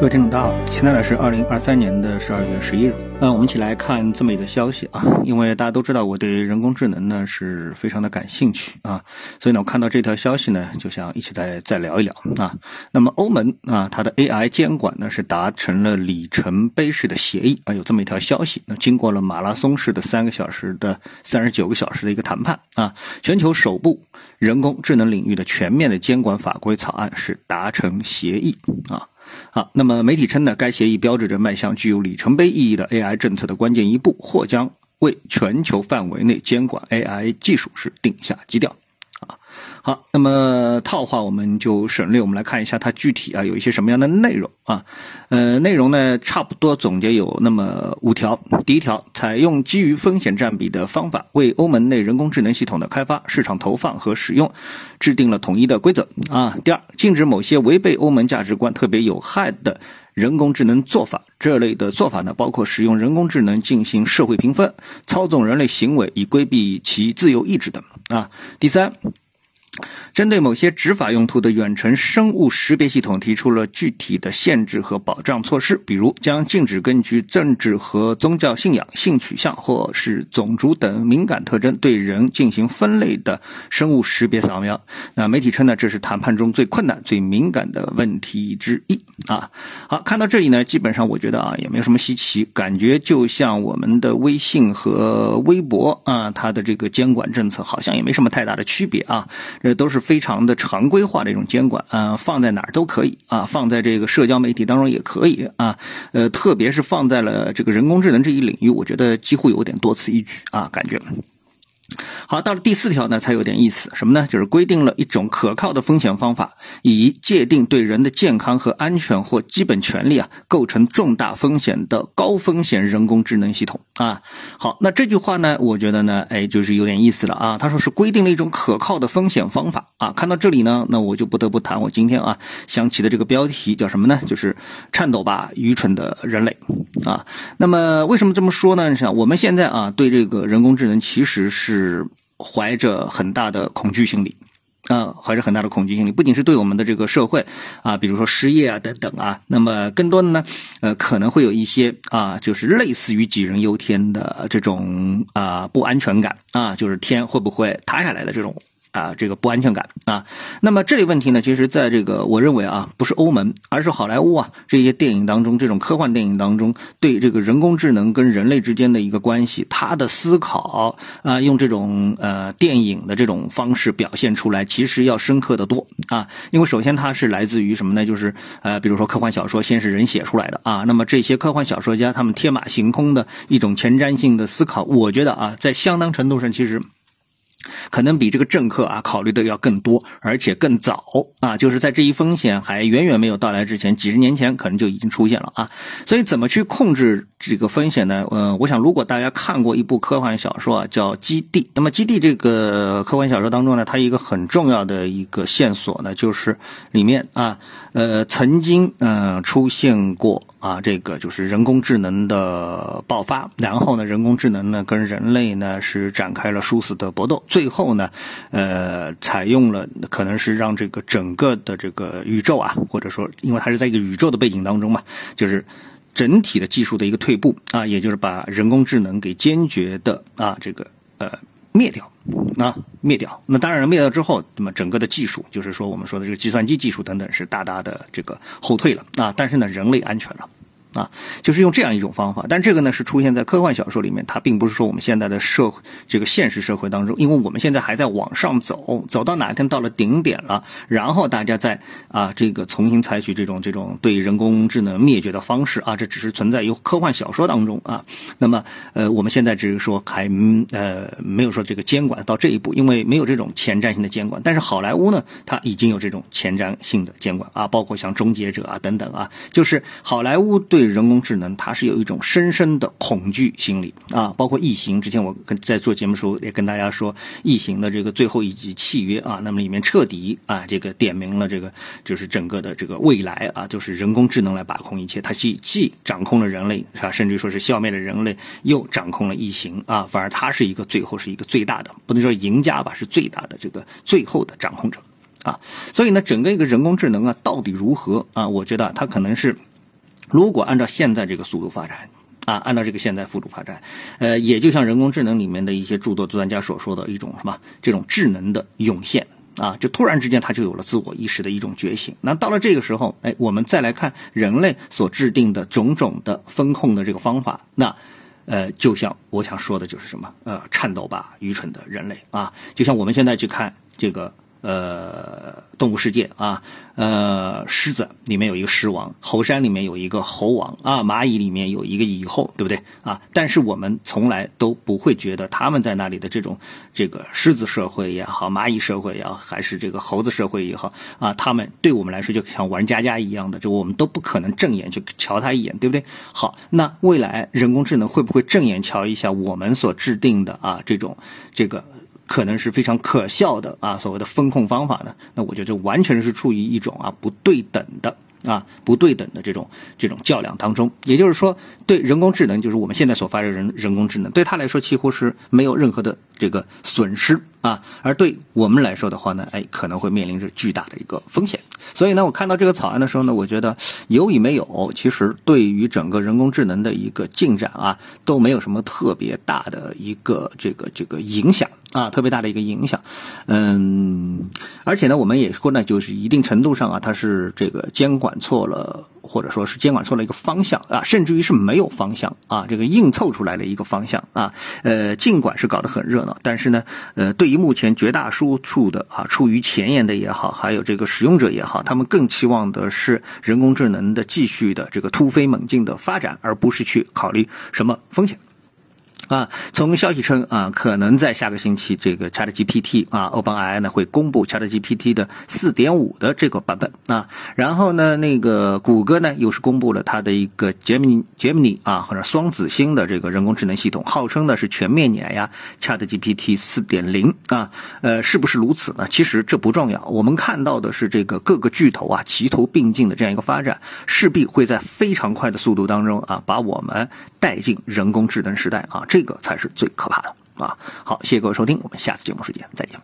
各位听众大家好，现在呢是二零二三年的十二月十一日，那我们一起来看这么一个消息啊，因为大家都知道我对人工智能呢是非常的感兴趣啊，所以呢我看到这条消息呢就想一起再再聊一聊啊。那么欧盟啊它的 AI 监管呢是达成了里程碑式的协议啊，有这么一条消息，那经过了马拉松式的三个小时的三十九个小时的一个谈判啊，全球首部人工智能领域的全面的监管法规草案是达成协议啊。啊，那么媒体称呢，该协议标志着迈向具有里程碑意义的 AI 政策的关键一步，或将为全球范围内监管 AI 技术是定下基调。啊，好，那么套话我们就省略，我们来看一下它具体啊有一些什么样的内容啊？呃，内容呢差不多总结有那么五条。第一条，采用基于风险占比的方法，为欧盟内人工智能系统的开发、市场投放和使用制定了统一的规则啊。第二，禁止某些违背欧盟价值观、特别有害的人工智能做法。这类的做法呢，包括使用人工智能进行社会评分、操纵人类行为以规避其自由意志等啊。第三。针对某些执法用途的远程生物识别系统提出了具体的限制和保障措施，比如将禁止根据政治和宗教信仰、性取向或是种族等敏感特征对人进行分类的生物识别扫描。那媒体称呢，这是谈判中最困难、最敏感的问题之一啊。好，看到这里呢，基本上我觉得啊，也没有什么稀奇，感觉就像我们的微信和微博啊，它的这个监管政策好像也没什么太大的区别啊，这都是。非常的常规化的一种监管，啊，放在哪儿都可以啊，放在这个社交媒体当中也可以啊，呃，特别是放在了这个人工智能这一领域，我觉得几乎有点多此一举啊，感觉。好，到了第四条呢，才有点意思，什么呢？就是规定了一种可靠的风险方法，以界定对人的健康和安全或基本权利啊构成重大风险的高风险人工智能系统啊。好，那这句话呢，我觉得呢，哎，就是有点意思了啊。他说是规定了一种可靠的风险方法啊。看到这里呢，那我就不得不谈我今天啊想起的这个标题叫什么呢？就是颤抖吧，愚蠢的人类啊。那么为什么这么说呢？你想，我们现在啊对这个人工智能其实是。怀着很大的恐惧心理，啊，怀着很大的恐惧心理，不仅是对我们的这个社会啊，比如说失业啊等等啊，那么更多的呢，呃，可能会有一些啊，就是类似于杞人忧天的这种啊不安全感啊，就是天会不会塌下来的这种。啊，这个不安全感啊，那么这类问题呢，其实在这个我认为啊，不是欧盟，而是好莱坞啊这些电影当中，这种科幻电影当中对这个人工智能跟人类之间的一个关系，他的思考啊，用这种呃电影的这种方式表现出来，其实要深刻的多啊，因为首先它是来自于什么呢？就是呃，比如说科幻小说，先是人写出来的啊，那么这些科幻小说家他们天马行空的一种前瞻性的思考，我觉得啊，在相当程度上其实。可能比这个政客啊考虑的要更多，而且更早啊，就是在这一风险还远远没有到来之前，几十年前可能就已经出现了啊。所以怎么去控制这个风险呢？嗯，我想如果大家看过一部科幻小说啊，叫《基地》，那么《基地》这个科幻小说当中呢，它一个很重要的一个线索呢，就是里面啊，呃，曾经嗯出现过啊，这个就是人工智能的爆发，然后呢，人工智能呢跟人类呢是展开了殊死的搏斗。最后后呢，呃，采用了可能是让这个整个的这个宇宙啊，或者说，因为它是在一个宇宙的背景当中嘛，就是整体的技术的一个退步啊，也就是把人工智能给坚决的啊，这个呃灭掉啊灭掉。那当然灭掉之后，那么整个的技术，就是说我们说的这个计算机技术等等，是大大的这个后退了啊。但是呢，人类安全了。啊，就是用这样一种方法，但这个呢是出现在科幻小说里面，它并不是说我们现在的社会这个现实社会当中，因为我们现在还在往上走，走到哪天到了顶点了，然后大家再啊这个重新采取这种这种对人工智能灭绝的方式啊，这只是存在于科幻小说当中啊。那么呃，我们现在只是说还呃没有说这个监管到这一步，因为没有这种前瞻性的监管，但是好莱坞呢，它已经有这种前瞻性的监管啊，包括像终结者啊等等啊，就是好莱坞对。对人工智能，它是有一种深深的恐惧心理啊，包括异形。之前我跟在做节目时候也跟大家说，异形的这个最后一集契约啊，那么里面彻底啊，这个点明了这个就是整个的这个未来啊，就是人工智能来把控一切，它既既掌控了人类是吧，甚至说是消灭了人类，又掌控了异形啊，反而它是一个最后是一个最大的，不能说赢家吧，是最大的这个最后的掌控者啊。所以呢，整个一个人工智能啊，到底如何啊？我觉得它可能是。如果按照现在这个速度发展，啊，按照这个现在速度发展，呃，也就像人工智能里面的一些诸多专家所说的一种什么这种智能的涌现啊，就突然之间它就有了自我意识的一种觉醒。那到了这个时候，哎，我们再来看人类所制定的种种的风控的这个方法，那，呃，就像我想说的就是什么，呃，颤抖吧，愚蠢的人类啊，就像我们现在去看这个。呃，动物世界啊，呃，狮子里面有一个狮王，猴山里面有一个猴王啊，蚂蚁里面有一个蚁后，对不对啊？但是我们从来都不会觉得他们在那里的这种这个狮子社会也好，蚂蚁社会也好，还是这个猴子社会也好啊，他们对我们来说就像玩家家一样的，就我们都不可能正眼去瞧他一眼，对不对？好，那未来人工智能会不会正眼瞧一下我们所制定的啊这种这个？可能是非常可笑的啊，所谓的风控方法呢，那我觉得这完全是处于一种啊不对等的啊不对等的这种这种较量当中。也就是说，对人工智能，就是我们现在所发的人人工智能，对他来说几乎是没有任何的这个损失啊，而对我们来说的话呢，哎，可能会面临着巨大的一个风险。所以呢，我看到这个草案的时候呢，我觉得有与没有，其实对于整个人工智能的一个进展啊，都没有什么特别大的一个这个这个影响。啊，特别大的一个影响，嗯，而且呢，我们也说呢，就是一定程度上啊，它是这个监管错了，或者说是监管错了一个方向啊，甚至于是没有方向啊，这个硬凑出来的一个方向啊，呃，尽管是搞得很热闹，但是呢，呃，对于目前绝大多数的啊，处于前沿的也好，还有这个使用者也好，他们更期望的是人工智能的继续的这个突飞猛进的发展，而不是去考虑什么风险。啊，从消息称啊，可能在下个星期，这个 ChatGPT 啊，OpenAI 呢会公布 ChatGPT 的4.5的这个版本啊。然后呢，那个谷歌呢又是公布了它的一个 Gemini Gemini 啊，或者双子星的这个人工智能系统，号称呢是全面碾压 ChatGPT 4.0啊。呃，是不是如此呢？其实这不重要，我们看到的是这个各个巨头啊齐头并进的这样一个发展，势必会在非常快的速度当中啊，把我们带进人工智能时代啊。这个才是最可怕的啊！好，谢谢各位收听，我们下次节目时间再见。